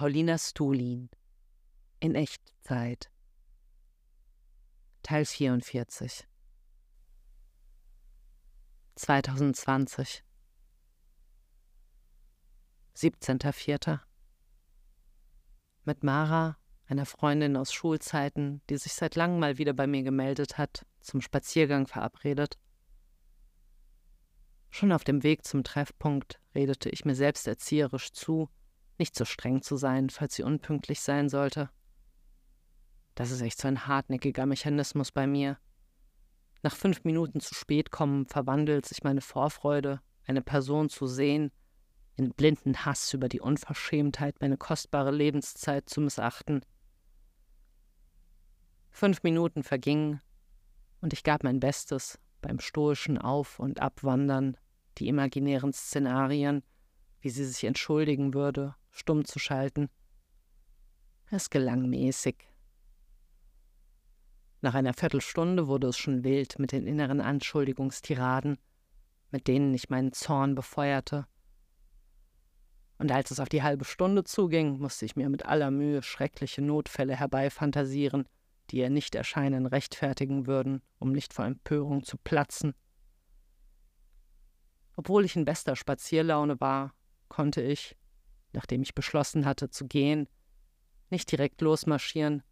Paulina Stulin in Echtzeit Teil 44 2020 17.04. Mit Mara, einer Freundin aus Schulzeiten, die sich seit langem mal wieder bei mir gemeldet hat, zum Spaziergang verabredet. Schon auf dem Weg zum Treffpunkt redete ich mir selbst erzieherisch zu, nicht so streng zu sein, falls sie unpünktlich sein sollte. Das ist echt so ein hartnäckiger Mechanismus bei mir. Nach fünf Minuten zu spät kommen verwandelt sich meine Vorfreude, eine Person zu sehen, in blinden Hass über die Unverschämtheit, meine kostbare Lebenszeit zu missachten. Fünf Minuten vergingen, und ich gab mein Bestes beim stoischen Auf- und Abwandern, die imaginären Szenarien, wie sie sich entschuldigen würde, stumm zu schalten. Es gelang mäßig. Nach einer Viertelstunde wurde es schon wild mit den inneren Anschuldigungstiraden, mit denen ich meinen Zorn befeuerte. Und als es auf die halbe Stunde zuging, musste ich mir mit aller Mühe schreckliche Notfälle herbeifantasieren, die ihr Nichterscheinen rechtfertigen würden, um nicht vor Empörung zu platzen. Obwohl ich in bester Spazierlaune war, konnte ich, nachdem ich beschlossen hatte zu gehen, nicht direkt losmarschieren,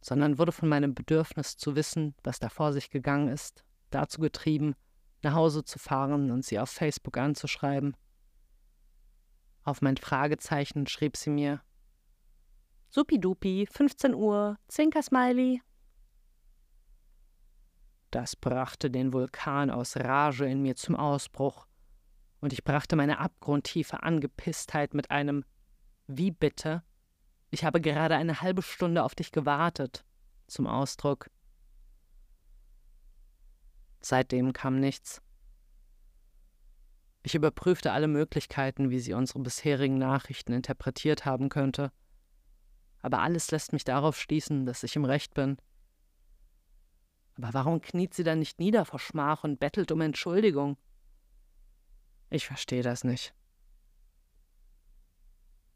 sondern wurde von meinem Bedürfnis zu wissen, was da vor sich gegangen ist, dazu getrieben, nach Hause zu fahren und sie auf Facebook anzuschreiben. Auf mein Fragezeichen schrieb sie mir Supidupi, 15 Uhr, Zinker-Smiley. Das brachte den Vulkan aus Rage in mir zum Ausbruch, und ich brachte meine abgrundtiefe Angepisstheit mit einem Wie bitte? Ich habe gerade eine halbe Stunde auf dich gewartet zum Ausdruck. Seitdem kam nichts. Ich überprüfte alle Möglichkeiten, wie sie unsere bisherigen Nachrichten interpretiert haben könnte. Aber alles lässt mich darauf schließen, dass ich im Recht bin. Aber warum kniet sie dann nicht nieder vor Schmach und bettelt um Entschuldigung? Ich verstehe das nicht.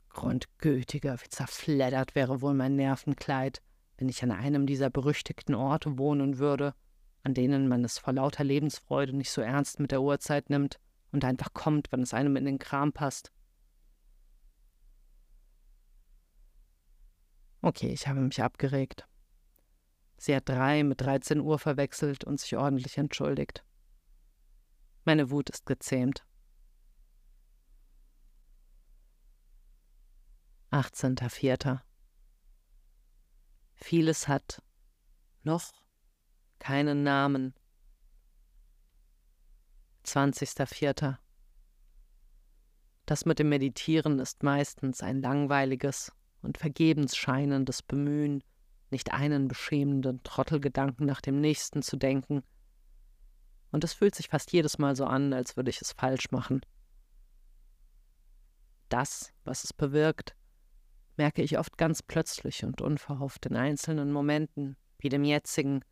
Grundgültiger, wie zerfleddert wäre wohl mein Nervenkleid, wenn ich an einem dieser berüchtigten Orte wohnen würde, an denen man es vor lauter Lebensfreude nicht so ernst mit der Uhrzeit nimmt und einfach kommt, wenn es einem in den Kram passt. Okay, ich habe mich abgeregt. Sie hat drei mit 13 Uhr verwechselt und sich ordentlich entschuldigt. Meine Wut ist gezähmt. 18.04. Vieles hat noch keinen Namen. 20.04. Das mit dem Meditieren ist meistens ein langweiliges und vergebens scheinendes Bemühen, nicht einen beschämenden Trottelgedanken nach dem nächsten zu denken. Und es fühlt sich fast jedes Mal so an, als würde ich es falsch machen. Das, was es bewirkt, merke ich oft ganz plötzlich und unverhofft in einzelnen Momenten, wie dem jetzigen,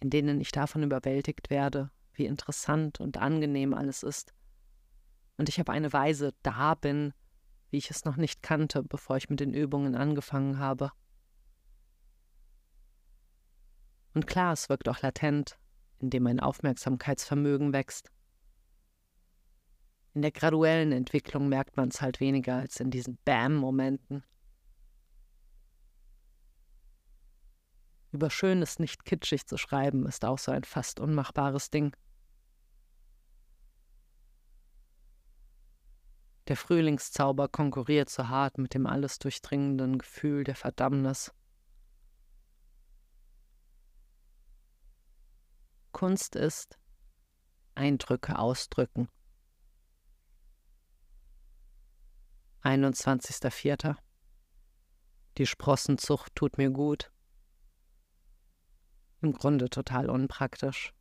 in denen ich davon überwältigt werde, wie interessant und angenehm alles ist. Und ich habe eine Weise da bin, wie ich es noch nicht kannte, bevor ich mit den Übungen angefangen habe. Und klar, es wirkt auch latent, indem mein Aufmerksamkeitsvermögen wächst. In der graduellen Entwicklung merkt man es halt weniger als in diesen Bam-Momenten. Über Schönes nicht kitschig zu schreiben, ist auch so ein fast unmachbares Ding. Der Frühlingszauber konkurriert so hart mit dem alles durchdringenden Gefühl der Verdammnis. Kunst ist Eindrücke ausdrücken. 21.04. Die Sprossenzucht tut mir gut. Im Grunde total unpraktisch,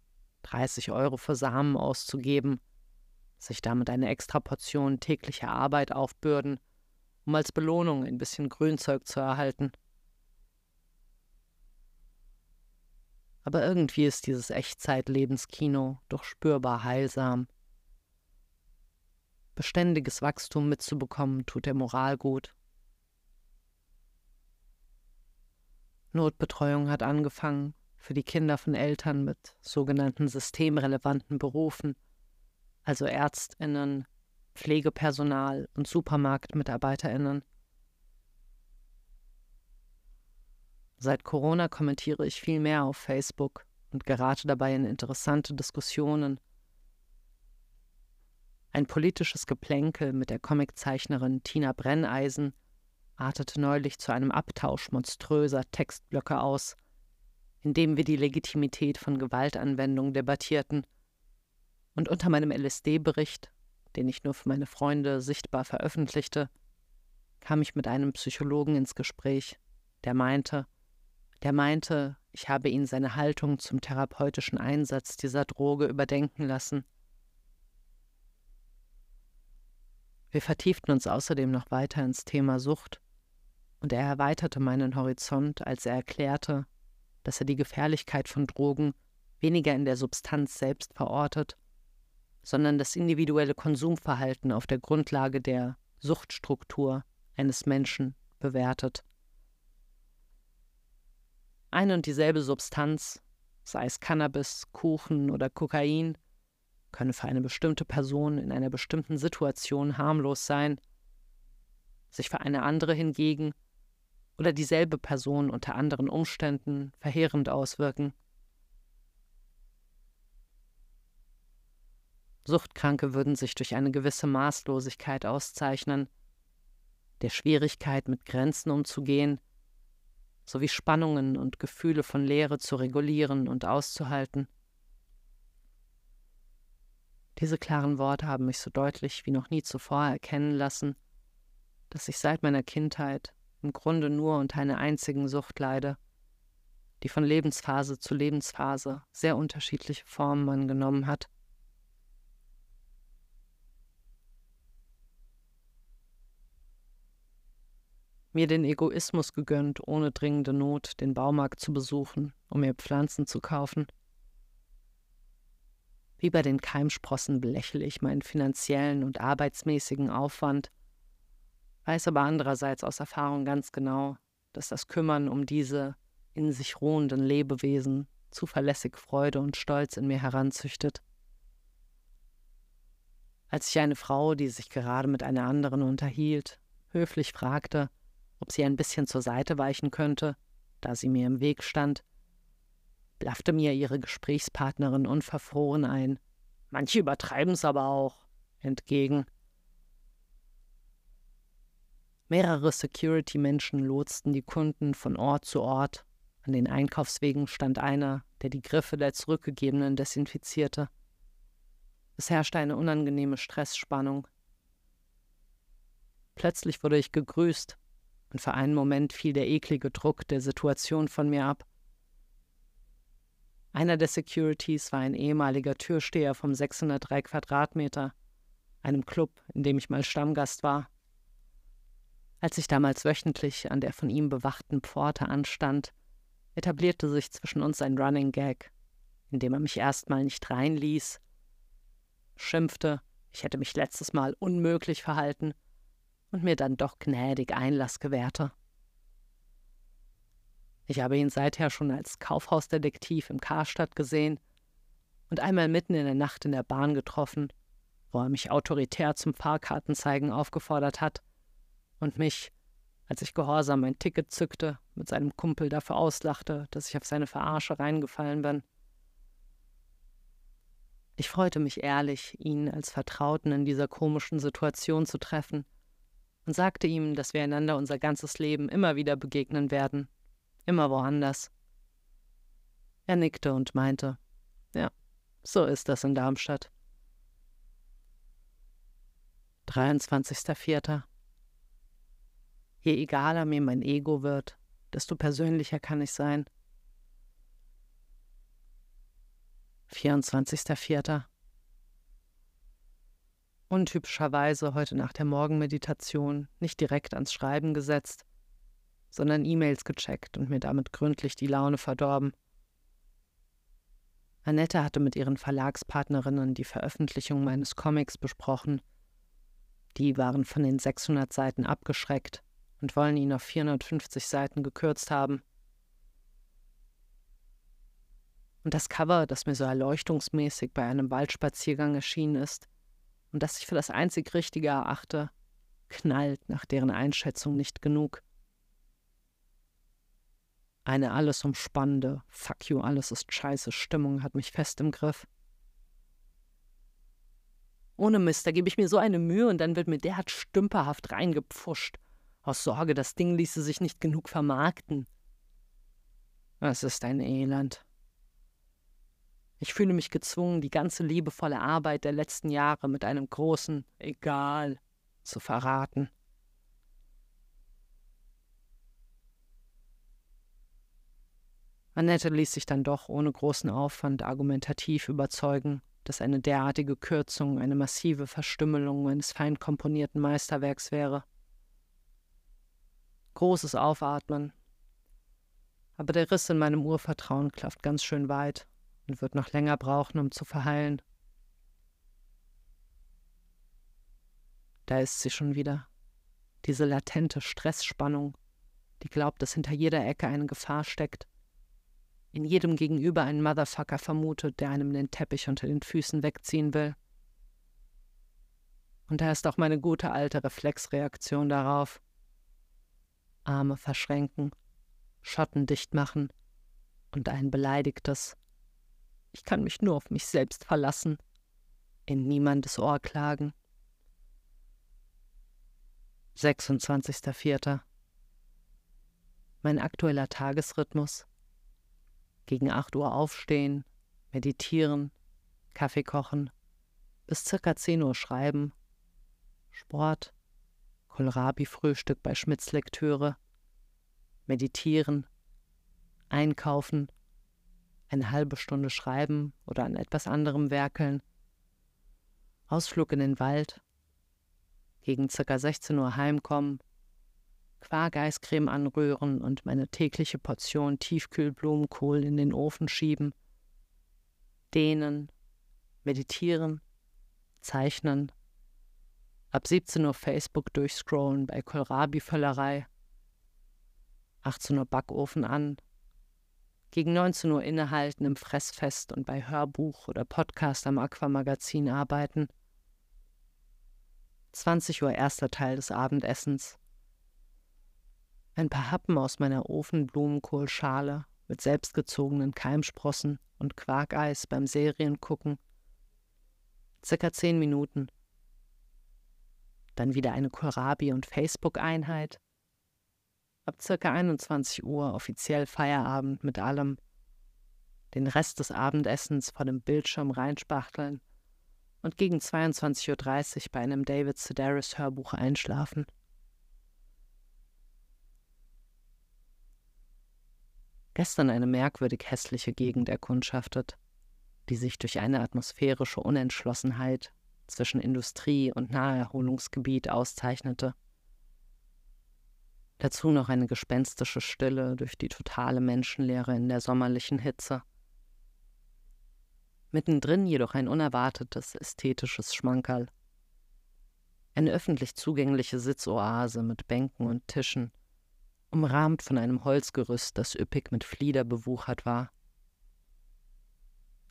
30 Euro für Samen auszugeben, sich damit eine extra Portion tägliche Arbeit aufbürden, um als Belohnung ein bisschen Grünzeug zu erhalten. Aber irgendwie ist dieses Echtzeit-Lebenskino doch spürbar heilsam beständiges Wachstum mitzubekommen, tut der Moral gut. Notbetreuung hat angefangen für die Kinder von Eltern mit sogenannten systemrelevanten Berufen, also Ärztinnen, Pflegepersonal und Supermarktmitarbeiterinnen. Seit Corona kommentiere ich viel mehr auf Facebook und gerate dabei in interessante Diskussionen ein politisches Geplänkel mit der Comiczeichnerin Tina Brenneisen artete neulich zu einem Abtausch monströser Textblöcke aus, in dem wir die Legitimität von Gewaltanwendung debattierten. Und unter meinem LSD-Bericht, den ich nur für meine Freunde sichtbar veröffentlichte, kam ich mit einem Psychologen ins Gespräch, der meinte, der meinte, ich habe ihn seine Haltung zum therapeutischen Einsatz dieser Droge überdenken lassen. Wir vertieften uns außerdem noch weiter ins Thema Sucht, und er erweiterte meinen Horizont, als er erklärte, dass er die Gefährlichkeit von Drogen weniger in der Substanz selbst verortet, sondern das individuelle Konsumverhalten auf der Grundlage der Suchtstruktur eines Menschen bewertet. Eine und dieselbe Substanz, sei es Cannabis, Kuchen oder Kokain, könne für eine bestimmte Person in einer bestimmten Situation harmlos sein, sich für eine andere hingegen oder dieselbe Person unter anderen Umständen verheerend auswirken. Suchtkranke würden sich durch eine gewisse Maßlosigkeit auszeichnen, der Schwierigkeit mit Grenzen umzugehen, sowie Spannungen und Gefühle von Leere zu regulieren und auszuhalten. Diese klaren Worte haben mich so deutlich wie noch nie zuvor erkennen lassen, dass ich seit meiner Kindheit im Grunde nur unter einer einzigen Sucht leide, die von Lebensphase zu Lebensphase sehr unterschiedliche Formen angenommen hat. mir den Egoismus gegönnt, ohne dringende Not den Baumarkt zu besuchen, um mir Pflanzen zu kaufen. Wie bei den Keimsprossen belächle ich meinen finanziellen und arbeitsmäßigen Aufwand, weiß aber andererseits aus Erfahrung ganz genau, dass das Kümmern um diese in sich ruhenden Lebewesen zuverlässig Freude und Stolz in mir heranzüchtet. Als ich eine Frau, die sich gerade mit einer anderen unterhielt, höflich fragte, ob sie ein bisschen zur Seite weichen könnte, da sie mir im Weg stand, blaffte mir ihre Gesprächspartnerin unverfroren ein, manche übertreiben's aber auch, entgegen. Mehrere Security-Menschen lotsten die Kunden von Ort zu Ort. An den Einkaufswegen stand einer, der die Griffe der Zurückgegebenen desinfizierte. Es herrschte eine unangenehme Stressspannung. Plötzlich wurde ich gegrüßt, und für einen Moment fiel der eklige Druck der Situation von mir ab. Einer der Securities war ein ehemaliger Türsteher vom 603 Quadratmeter, einem Club, in dem ich mal Stammgast war. Als ich damals wöchentlich an der von ihm bewachten Pforte anstand, etablierte sich zwischen uns ein Running Gag, in dem er mich erstmal nicht reinließ, schimpfte, ich hätte mich letztes Mal unmöglich verhalten und mir dann doch gnädig Einlass gewährte. Ich habe ihn seither schon als Kaufhausdetektiv im Karstadt gesehen und einmal mitten in der Nacht in der Bahn getroffen, wo er mich autoritär zum Fahrkartenzeigen aufgefordert hat und mich, als ich gehorsam mein Ticket zückte, mit seinem Kumpel dafür auslachte, dass ich auf seine Verarsche reingefallen bin. Ich freute mich ehrlich, ihn als Vertrauten in dieser komischen Situation zu treffen und sagte ihm, dass wir einander unser ganzes Leben immer wieder begegnen werden, immer woanders. Er nickte und meinte, ja, so ist das in Darmstadt. 23.04. Je egaler mir mein Ego wird, desto persönlicher kann ich sein. 24.04 untypischerweise heute nach der Morgenmeditation nicht direkt ans Schreiben gesetzt, sondern E-Mails gecheckt und mir damit gründlich die Laune verdorben. Annette hatte mit ihren Verlagspartnerinnen die Veröffentlichung meines Comics besprochen. Die waren von den 600 Seiten abgeschreckt und wollen ihn auf 450 Seiten gekürzt haben. Und das Cover, das mir so erleuchtungsmäßig bei einem Waldspaziergang erschienen ist und das ich für das einzig Richtige erachte, knallt nach deren Einschätzung nicht genug. Eine alles umspannende, fuck you, alles ist scheiße Stimmung hat mich fest im Griff. Ohne Mist, da gebe ich mir so eine Mühe und dann wird mir derart stümperhaft reingepfuscht. Aus Sorge, das Ding ließe sich nicht genug vermarkten. Es ist ein Elend. Ich fühle mich gezwungen, die ganze liebevolle Arbeit der letzten Jahre mit einem großen Egal zu verraten. Annette ließ sich dann doch ohne großen Aufwand argumentativ überzeugen, dass eine derartige Kürzung eine massive Verstümmelung eines fein komponierten Meisterwerks wäre. Großes Aufatmen. Aber der Riss in meinem Urvertrauen klafft ganz schön weit und wird noch länger brauchen, um zu verheilen. Da ist sie schon wieder. Diese latente Stressspannung, die glaubt, dass hinter jeder Ecke eine Gefahr steckt in jedem Gegenüber einen Motherfucker vermutet, der einem den Teppich unter den Füßen wegziehen will. Und da ist auch meine gute alte Reflexreaktion darauf. Arme verschränken, Schotten dicht machen und ein beleidigtes Ich kann mich nur auf mich selbst verlassen, in niemandes Ohr klagen. 26.04. Mein aktueller Tagesrhythmus gegen 8 Uhr aufstehen, meditieren, Kaffee kochen, bis circa 10 Uhr schreiben, Sport, Kohlrabi-Frühstück bei Schmidts Lektüre, meditieren, einkaufen, eine halbe Stunde schreiben oder an etwas anderem werkeln, Ausflug in den Wald, gegen circa 16 Uhr heimkommen, Quark-Eiscreme anrühren und meine tägliche Portion Tiefkühlblumenkohl in den Ofen schieben. Dehnen, meditieren, zeichnen. Ab 17 Uhr Facebook durchscrollen bei Kohlrabi-Völlerei. 18 Uhr Backofen an. Gegen 19 Uhr innehalten im Fressfest und bei Hörbuch oder Podcast am Aquamagazin arbeiten. 20 Uhr erster Teil des Abendessens ein paar Happen aus meiner Ofenblumenkohlschale mit selbstgezogenen Keimsprossen und Quarkeis beim Seriengucken. Circa zehn Minuten. Dann wieder eine Kohlrabi- und Facebook-Einheit. Ab circa 21 Uhr offiziell Feierabend mit allem. Den Rest des Abendessens vor dem Bildschirm reinspachteln und gegen 22.30 Uhr bei einem David Sedaris Hörbuch einschlafen. Gestern eine merkwürdig hässliche Gegend erkundschaftet, die sich durch eine atmosphärische Unentschlossenheit zwischen Industrie und Naherholungsgebiet auszeichnete. Dazu noch eine gespenstische Stille durch die totale Menschenleere in der sommerlichen Hitze. Mittendrin jedoch ein unerwartetes ästhetisches Schmankerl. Eine öffentlich zugängliche Sitzoase mit Bänken und Tischen, umrahmt von einem Holzgerüst, das üppig mit Flieder bewuchert war.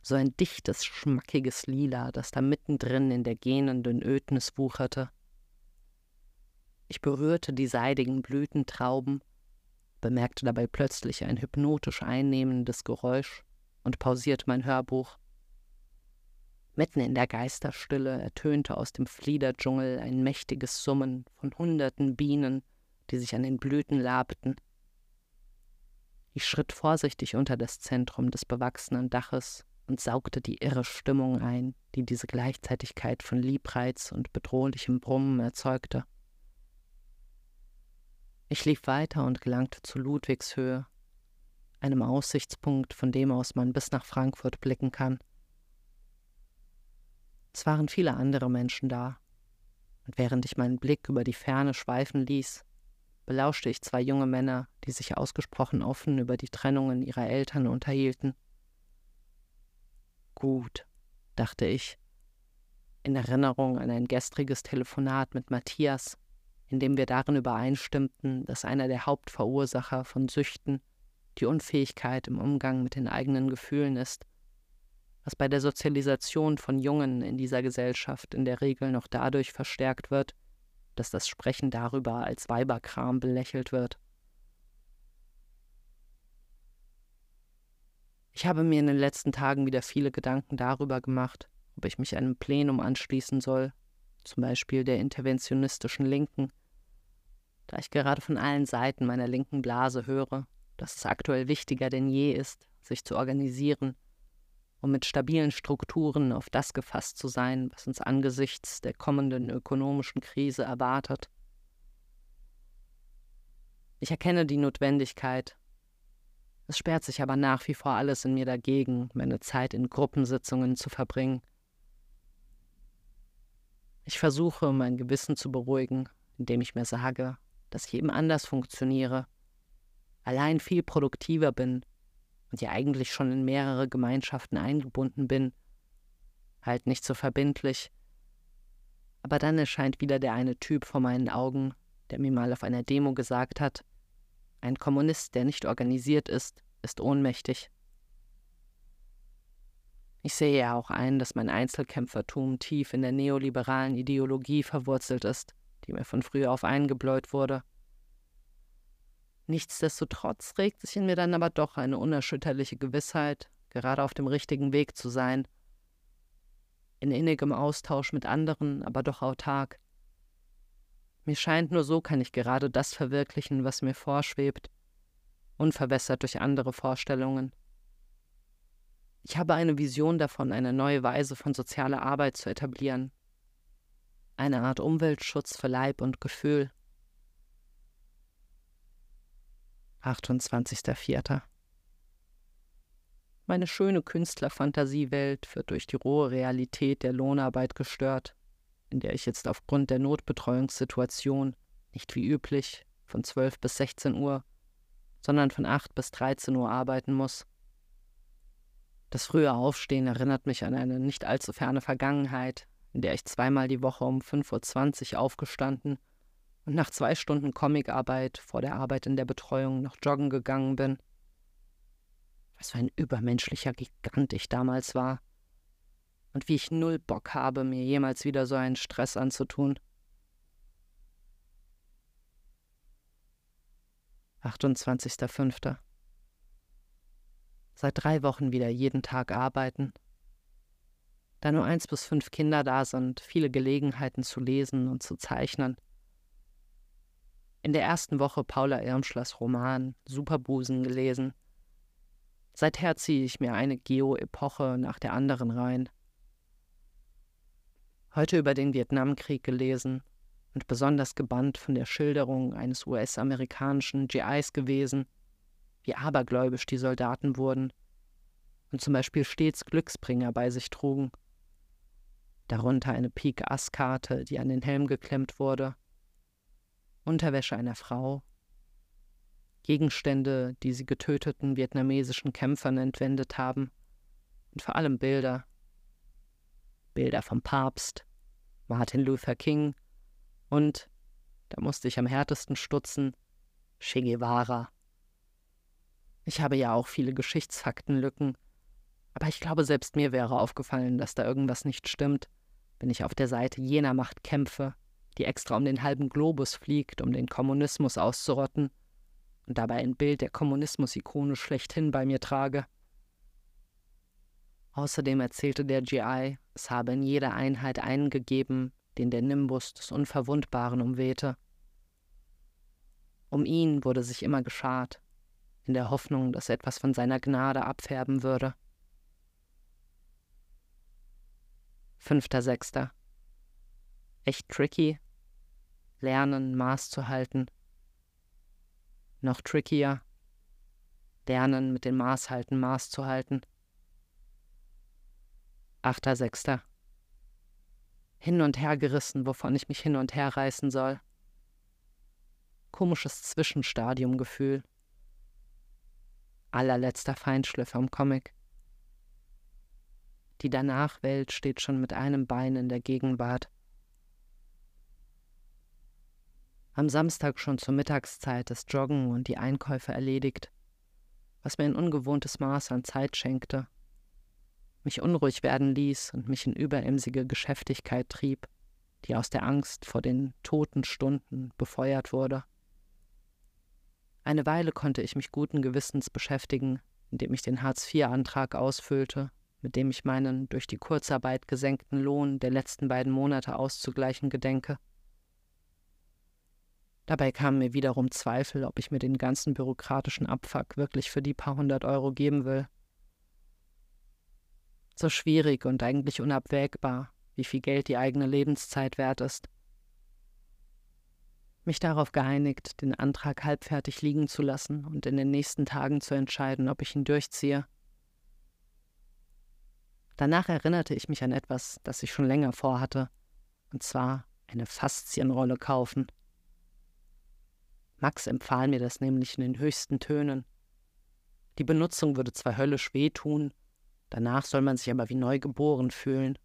So ein dichtes, schmackiges Lila, das da mittendrin in der gähnenden Ödnis wucherte. Ich berührte die seidigen Blütentrauben, bemerkte dabei plötzlich ein hypnotisch einnehmendes Geräusch und pausierte mein Hörbuch. Mitten in der Geisterstille ertönte aus dem Fliederdschungel ein mächtiges Summen von hunderten Bienen, die sich an den Blüten labten. Ich schritt vorsichtig unter das Zentrum des bewachsenen Daches und saugte die irre Stimmung ein, die diese Gleichzeitigkeit von Liebreiz und bedrohlichem Brummen erzeugte. Ich lief weiter und gelangte zu Ludwigshöhe, einem Aussichtspunkt, von dem aus man bis nach Frankfurt blicken kann. Es waren viele andere Menschen da, und während ich meinen Blick über die Ferne schweifen ließ, belauschte ich zwei junge Männer, die sich ausgesprochen offen über die Trennungen ihrer Eltern unterhielten. Gut, dachte ich, in Erinnerung an ein gestriges Telefonat mit Matthias, in dem wir darin übereinstimmten, dass einer der Hauptverursacher von Süchten die Unfähigkeit im Umgang mit den eigenen Gefühlen ist, was bei der Sozialisation von Jungen in dieser Gesellschaft in der Regel noch dadurch verstärkt wird, dass das Sprechen darüber als Weiberkram belächelt wird. Ich habe mir in den letzten Tagen wieder viele Gedanken darüber gemacht, ob ich mich einem Plenum anschließen soll, zum Beispiel der interventionistischen Linken, da ich gerade von allen Seiten meiner linken Blase höre, dass es aktuell wichtiger denn je ist, sich zu organisieren, um mit stabilen Strukturen auf das gefasst zu sein, was uns angesichts der kommenden ökonomischen Krise erwartet. Ich erkenne die Notwendigkeit, es sperrt sich aber nach wie vor alles in mir dagegen, meine Zeit in Gruppensitzungen zu verbringen. Ich versuche, mein Gewissen zu beruhigen, indem ich mir sage, dass ich eben anders funktioniere, allein viel produktiver bin und ja eigentlich schon in mehrere Gemeinschaften eingebunden bin, halt nicht so verbindlich. Aber dann erscheint wieder der eine Typ vor meinen Augen, der mir mal auf einer Demo gesagt hat, ein Kommunist, der nicht organisiert ist, ist ohnmächtig. Ich sehe ja auch ein, dass mein Einzelkämpfertum tief in der neoliberalen Ideologie verwurzelt ist, die mir von früh auf eingebläut wurde. Nichtsdestotrotz regt sich in mir dann aber doch eine unerschütterliche Gewissheit, gerade auf dem richtigen Weg zu sein. In innigem Austausch mit anderen, aber doch autark. Mir scheint, nur so kann ich gerade das verwirklichen, was mir vorschwebt, unverwässert durch andere Vorstellungen. Ich habe eine Vision davon, eine neue Weise von sozialer Arbeit zu etablieren. Eine Art Umweltschutz für Leib und Gefühl. 28.04. Meine schöne Künstlerfantasiewelt wird durch die rohe Realität der Lohnarbeit gestört, in der ich jetzt aufgrund der Notbetreuungssituation nicht wie üblich von 12 bis 16 Uhr, sondern von 8 bis 13 Uhr arbeiten muss. Das frühe Aufstehen erinnert mich an eine nicht allzu ferne Vergangenheit, in der ich zweimal die Woche um 5.20 Uhr aufgestanden und nach zwei Stunden Comicarbeit vor der Arbeit in der Betreuung noch joggen gegangen bin. Was für ein übermenschlicher Gigant ich damals war. Und wie ich null Bock habe, mir jemals wieder so einen Stress anzutun. 28.05. Seit drei Wochen wieder jeden Tag arbeiten. Da nur eins bis fünf Kinder da sind, viele Gelegenheiten zu lesen und zu zeichnen. In der ersten Woche Paula Irmschlers Roman Superbusen gelesen. Seither ziehe ich mir eine Geo-Epoche nach der anderen rein. Heute über den Vietnamkrieg gelesen und besonders gebannt von der Schilderung eines US-amerikanischen GIs gewesen, wie abergläubisch die Soldaten wurden und zum Beispiel stets Glücksbringer bei sich trugen. Darunter eine Pik-Ass-Karte, die an den Helm geklemmt wurde, Unterwäsche einer Frau, Gegenstände, die sie getöteten vietnamesischen Kämpfern entwendet haben, und vor allem Bilder. Bilder vom Papst, Martin Luther King und, da musste ich am härtesten stutzen, Che Guevara. Ich habe ja auch viele Geschichtsfaktenlücken, aber ich glaube, selbst mir wäre aufgefallen, dass da irgendwas nicht stimmt, wenn ich auf der Seite jener Macht kämpfe, die extra um den halben Globus fliegt, um den Kommunismus auszurotten, und dabei ein Bild der Kommunismus-Ikone schlechthin bei mir trage. Außerdem erzählte der GI, es habe in jeder Einheit einen gegeben, den der Nimbus des Unverwundbaren umwehte. Um ihn wurde sich immer geschart, in der Hoffnung, dass etwas von seiner Gnade abfärben würde. 5.6. Echt tricky. Lernen, Maß zu halten. Noch trickier. Lernen, mit dem Maßhalten Maß zu halten. 8.6. Hin und her gerissen, wovon ich mich hin und her reißen soll. Komisches Zwischenstadiumgefühl. Allerletzter Feinschliff am Comic. Die Danachwelt steht schon mit einem Bein in der Gegenwart. Am Samstag schon zur Mittagszeit das Joggen und die Einkäufe erledigt. was mir ein ungewohntes Maß an Zeit schenkte, mich unruhig werden ließ und mich in überemsige Geschäftigkeit trieb, die aus der Angst vor den toten Stunden befeuert wurde. Eine Weile konnte ich mich guten Gewissens beschäftigen, indem ich den Hartz-IV-Antrag ausfüllte, mit dem ich meinen durch die Kurzarbeit gesenkten Lohn der letzten beiden Monate auszugleichen gedenke. Dabei kamen mir wiederum Zweifel, ob ich mir den ganzen bürokratischen Abfuck wirklich für die paar hundert Euro geben will. So schwierig und eigentlich unabwägbar, wie viel Geld die eigene Lebenszeit wert ist mich darauf geeinigt, den Antrag halbfertig liegen zu lassen und in den nächsten Tagen zu entscheiden, ob ich ihn durchziehe. Danach erinnerte ich mich an etwas, das ich schon länger vorhatte, und zwar eine Faszienrolle kaufen. Max empfahl mir das nämlich in den höchsten Tönen. Die Benutzung würde zwar höllisch wehtun, danach soll man sich aber wie neugeboren fühlen.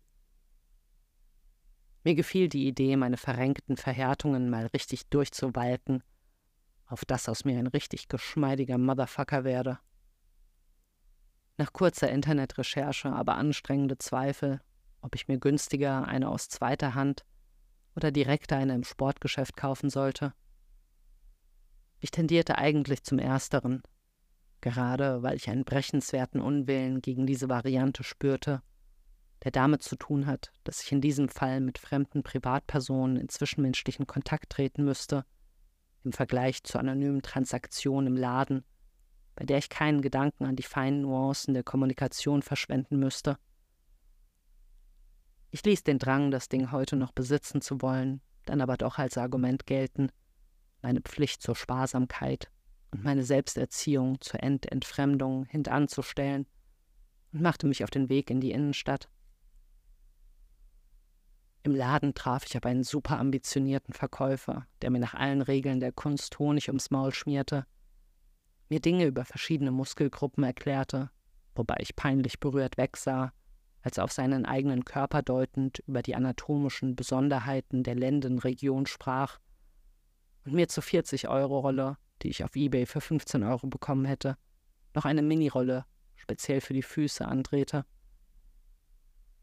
Mir gefiel die Idee, meine verrenkten Verhärtungen mal richtig durchzuwalken, auf das aus mir ein richtig geschmeidiger Motherfucker werde. Nach kurzer Internetrecherche, aber anstrengende Zweifel, ob ich mir günstiger eine aus zweiter Hand oder direkt eine im Sportgeschäft kaufen sollte. Ich tendierte eigentlich zum Ersteren, gerade weil ich einen brechenswerten Unwillen gegen diese Variante spürte der damit zu tun hat, dass ich in diesem Fall mit fremden Privatpersonen in zwischenmenschlichen Kontakt treten müsste, im Vergleich zur anonymen Transaktion im Laden, bei der ich keinen Gedanken an die feinen Nuancen der Kommunikation verschwenden müsste. Ich ließ den Drang, das Ding heute noch besitzen zu wollen, dann aber doch als Argument gelten, meine Pflicht zur Sparsamkeit und meine Selbsterziehung zur Ententfremdung hintanzustellen und machte mich auf den Weg in die Innenstadt. Im Laden traf ich aber einen super ambitionierten Verkäufer, der mir nach allen Regeln der Kunst Honig ums Maul schmierte, mir Dinge über verschiedene Muskelgruppen erklärte, wobei ich peinlich berührt wegsah, als auf seinen eigenen Körper deutend über die anatomischen Besonderheiten der Lendenregion sprach und mir zur 40-Euro-Rolle, die ich auf Ebay für 15 Euro bekommen hätte, noch eine Mini-Rolle speziell für die Füße andrehte.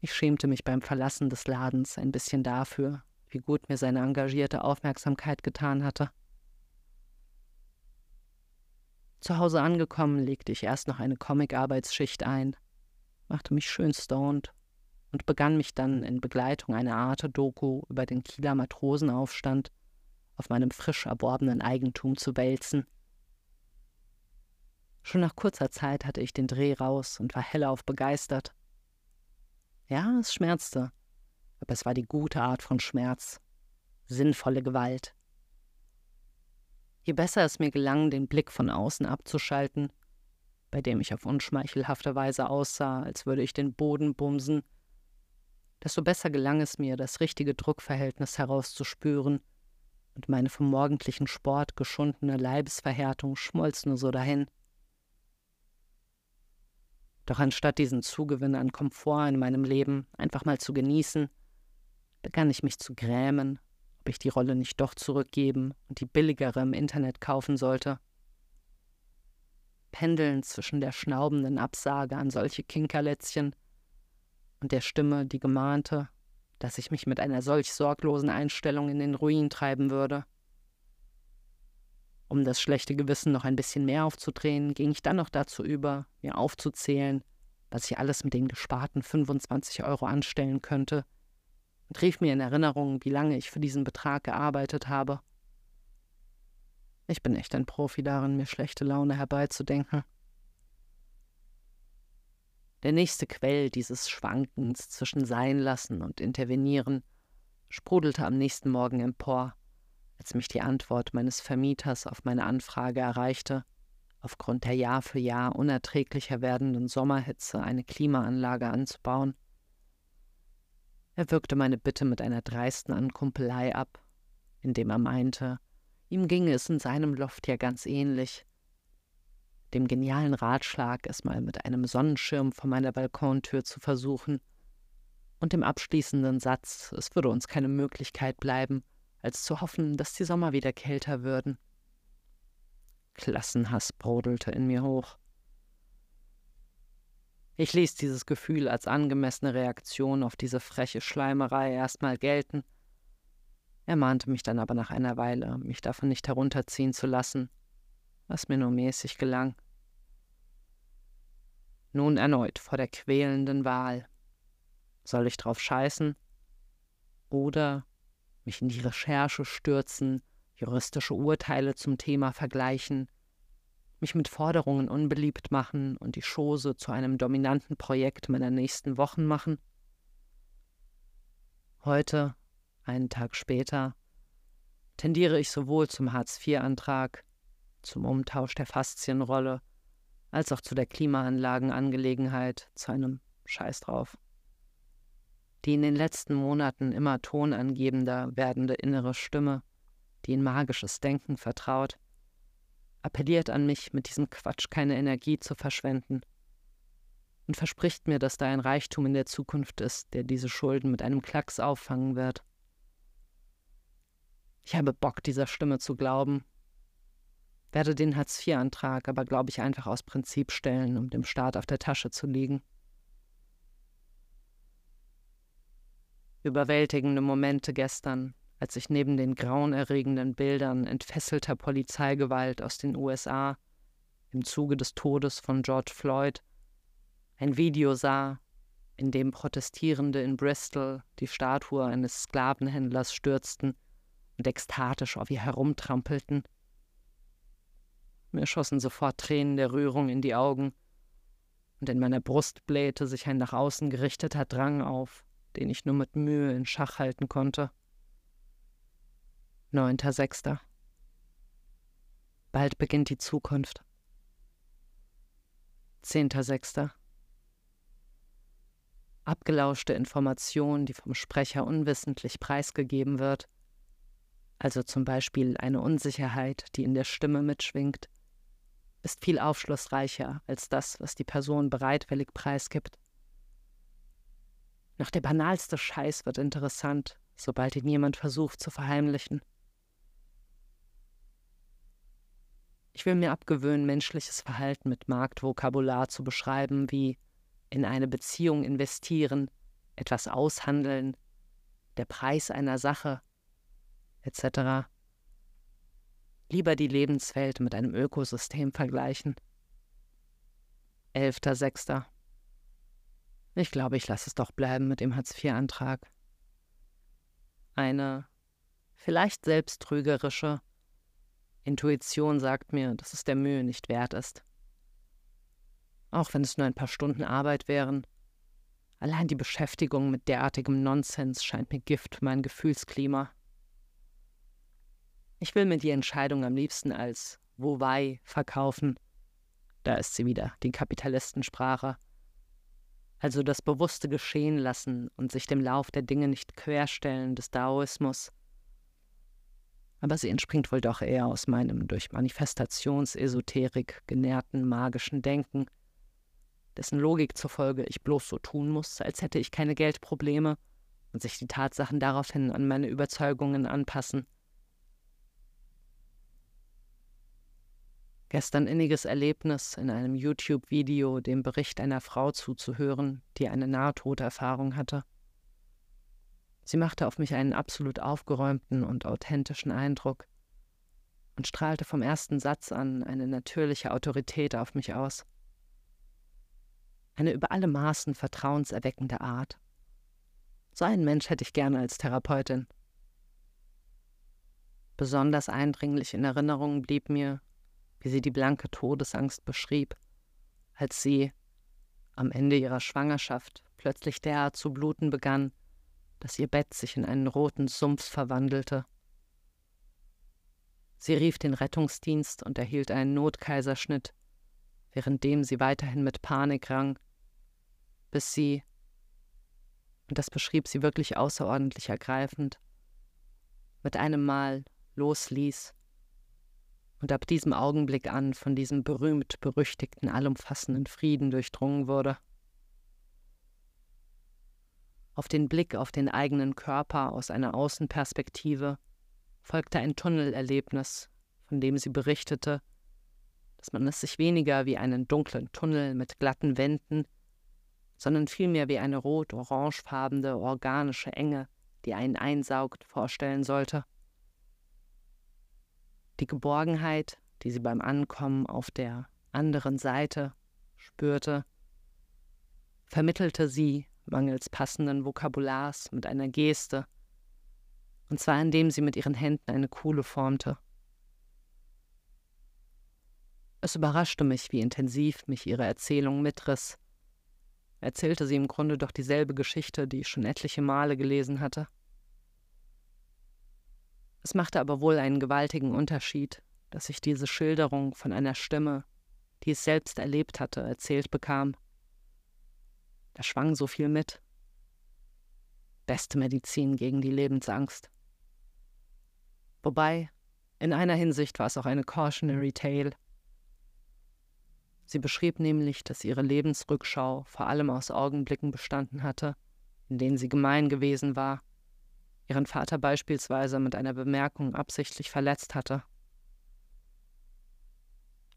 Ich schämte mich beim Verlassen des Ladens ein bisschen dafür, wie gut mir seine engagierte Aufmerksamkeit getan hatte. Zu Hause angekommen, legte ich erst noch eine Comic-Arbeitsschicht ein, machte mich schön stoned und begann mich dann in Begleitung einer Art Doku über den Kieler Matrosenaufstand auf meinem frisch erworbenen Eigentum zu wälzen. Schon nach kurzer Zeit hatte ich den Dreh raus und war hellauf begeistert. Ja, es schmerzte, aber es war die gute Art von Schmerz, sinnvolle Gewalt. Je besser es mir gelang, den Blick von außen abzuschalten, bei dem ich auf unschmeichelhafte Weise aussah, als würde ich den Boden bumsen, desto besser gelang es mir, das richtige Druckverhältnis herauszuspüren, und meine vom morgendlichen Sport geschundene Leibesverhärtung schmolz nur so dahin. Doch anstatt diesen Zugewinn an Komfort in meinem Leben einfach mal zu genießen, begann ich mich zu grämen, ob ich die Rolle nicht doch zurückgeben und die billigere im Internet kaufen sollte. Pendeln zwischen der schnaubenden Absage an solche Kinkerlätzchen und der Stimme, die gemahnte, dass ich mich mit einer solch sorglosen Einstellung in den Ruin treiben würde. Um das schlechte Gewissen noch ein bisschen mehr aufzudrehen, ging ich dann noch dazu über, mir aufzuzählen, was ich alles mit den gesparten 25 Euro anstellen könnte, und rief mir in Erinnerung, wie lange ich für diesen Betrag gearbeitet habe. Ich bin echt ein Profi darin, mir schlechte Laune herbeizudenken. Der nächste Quell dieses Schwankens zwischen Seinlassen und Intervenieren sprudelte am nächsten Morgen empor als mich die Antwort meines Vermieters auf meine Anfrage erreichte, aufgrund der Jahr für Jahr unerträglicher werdenden Sommerhitze eine Klimaanlage anzubauen. Er wirkte meine Bitte mit einer dreisten Ankumpelei ab, indem er meinte, ihm ginge es in seinem Loft ja ganz ähnlich. Dem genialen Ratschlag, es mal mit einem Sonnenschirm vor meiner Balkontür zu versuchen, und dem abschließenden Satz, es würde uns keine Möglichkeit bleiben, als zu hoffen, dass die Sommer wieder kälter würden. Klassenhass brodelte in mir hoch. Ich ließ dieses Gefühl als angemessene Reaktion auf diese freche Schleimerei erstmal gelten. Er mahnte mich dann aber nach einer Weile, mich davon nicht herunterziehen zu lassen, was mir nur mäßig gelang. Nun erneut vor der quälenden Wahl. Soll ich drauf scheißen? Oder mich in die Recherche stürzen, juristische Urteile zum Thema vergleichen, mich mit Forderungen unbeliebt machen und die Chose zu einem dominanten Projekt meiner nächsten Wochen machen? Heute, einen Tag später, tendiere ich sowohl zum Hartz-IV-Antrag, zum Umtausch der Faszienrolle, als auch zu der Klimaanlagenangelegenheit, zu einem Scheiß drauf. Die in den letzten Monaten immer tonangebender werdende innere Stimme, die in magisches Denken vertraut, appelliert an mich, mit diesem Quatsch keine Energie zu verschwenden und verspricht mir, dass da ein Reichtum in der Zukunft ist, der diese Schulden mit einem Klacks auffangen wird. Ich habe Bock, dieser Stimme zu glauben, werde den Hartz-IV-Antrag aber, glaube ich, einfach aus Prinzip stellen, um dem Staat auf der Tasche zu liegen. Überwältigende Momente gestern, als ich neben den grauenerregenden Bildern entfesselter Polizeigewalt aus den USA im Zuge des Todes von George Floyd ein Video sah, in dem Protestierende in Bristol die Statue eines Sklavenhändlers stürzten und ekstatisch auf ihr herumtrampelten. Mir schossen sofort Tränen der Rührung in die Augen, und in meiner Brust blähte sich ein nach außen gerichteter Drang auf, den ich nur mit Mühe in Schach halten konnte. 9.6. Bald beginnt die Zukunft. 10.6. Abgelauschte Information, die vom Sprecher unwissentlich preisgegeben wird, also zum Beispiel eine Unsicherheit, die in der Stimme mitschwingt, ist viel aufschlussreicher als das, was die Person bereitwillig preisgibt. Noch der banalste Scheiß wird interessant, sobald ihn jemand versucht zu verheimlichen. Ich will mir abgewöhnen, menschliches Verhalten mit Marktvokabular zu beschreiben, wie in eine Beziehung investieren, etwas aushandeln, der Preis einer Sache, etc. Lieber die Lebenswelt mit einem Ökosystem vergleichen. 11.06. Ich glaube, ich lasse es doch bleiben mit dem Hartz-IV-Antrag. Eine vielleicht selbsttrügerische Intuition sagt mir, dass es der Mühe nicht wert ist. Auch wenn es nur ein paar Stunden Arbeit wären. Allein die Beschäftigung mit derartigem Nonsens scheint mir Gift für mein Gefühlsklima. Ich will mir die Entscheidung am liebsten als Wobei verkaufen. Da ist sie wieder, die Kapitalistensprache. Also das bewusste Geschehen lassen und sich dem Lauf der Dinge nicht querstellen des Daoismus – aber sie entspringt wohl doch eher aus meinem durch Manifestationsesoterik genährten magischen Denken, dessen Logik zufolge ich bloß so tun muss, als hätte ich keine Geldprobleme und sich die Tatsachen daraufhin an meine Überzeugungen anpassen. Gestern inniges Erlebnis in einem YouTube-Video dem Bericht einer Frau zuzuhören, die eine Nahtoderfahrung hatte. Sie machte auf mich einen absolut aufgeräumten und authentischen Eindruck und strahlte vom ersten Satz an eine natürliche Autorität auf mich aus. Eine über alle Maßen vertrauenserweckende Art. So einen Mensch hätte ich gerne als Therapeutin. Besonders eindringlich in Erinnerung blieb mir, wie sie die blanke Todesangst beschrieb, als sie am Ende ihrer Schwangerschaft plötzlich derart zu bluten begann, dass ihr Bett sich in einen roten Sumpf verwandelte. Sie rief den Rettungsdienst und erhielt einen Notkaiserschnitt, währenddem sie weiterhin mit Panik rang, bis sie, und das beschrieb sie wirklich außerordentlich ergreifend, mit einem Mal losließ und ab diesem Augenblick an von diesem berühmt berüchtigten allumfassenden Frieden durchdrungen wurde. Auf den Blick auf den eigenen Körper aus einer Außenperspektive folgte ein Tunnelerlebnis, von dem sie berichtete, dass man es sich weniger wie einen dunklen Tunnel mit glatten Wänden, sondern vielmehr wie eine rot-orangefarbene organische Enge, die einen einsaugt, vorstellen sollte. Die Geborgenheit, die sie beim Ankommen auf der anderen Seite spürte, vermittelte sie mangels passenden Vokabulars mit einer Geste, und zwar indem sie mit ihren Händen eine Kuhle formte. Es überraschte mich, wie intensiv mich ihre Erzählung mitriss. Erzählte sie im Grunde doch dieselbe Geschichte, die ich schon etliche Male gelesen hatte. Es machte aber wohl einen gewaltigen Unterschied, dass ich diese Schilderung von einer Stimme, die es selbst erlebt hatte, erzählt bekam. Da schwang so viel mit. Beste Medizin gegen die Lebensangst. Wobei, in einer Hinsicht war es auch eine cautionary tale. Sie beschrieb nämlich, dass ihre Lebensrückschau vor allem aus Augenblicken bestanden hatte, in denen sie gemein gewesen war, ihren Vater beispielsweise mit einer Bemerkung absichtlich verletzt hatte.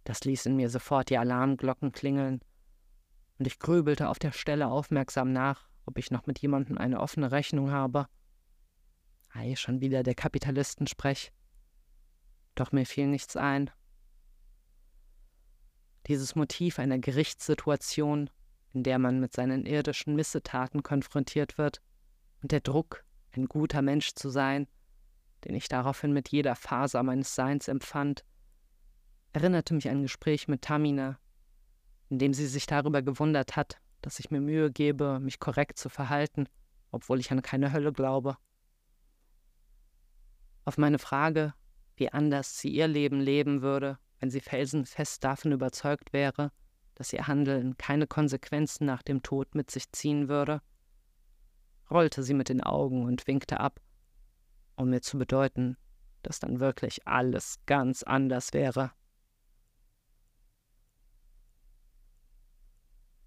Das ließ in mir sofort die Alarmglocken klingeln und ich grübelte auf der Stelle aufmerksam nach, ob ich noch mit jemandem eine offene Rechnung habe. Ei, schon wieder der Kapitalistensprech. Doch mir fiel nichts ein. Dieses Motiv einer Gerichtssituation, in der man mit seinen irdischen Missetaten konfrontiert wird, und der Druck, ein guter Mensch zu sein, den ich daraufhin mit jeder Faser meines Seins empfand, erinnerte mich an ein Gespräch mit Tamina, in dem sie sich darüber gewundert hat, dass ich mir Mühe gebe, mich korrekt zu verhalten, obwohl ich an keine Hölle glaube. Auf meine Frage, wie anders sie ihr Leben leben würde, wenn sie felsenfest davon überzeugt wäre, dass ihr Handeln keine Konsequenzen nach dem Tod mit sich ziehen würde, rollte sie mit den Augen und winkte ab, um mir zu bedeuten, dass dann wirklich alles ganz anders wäre.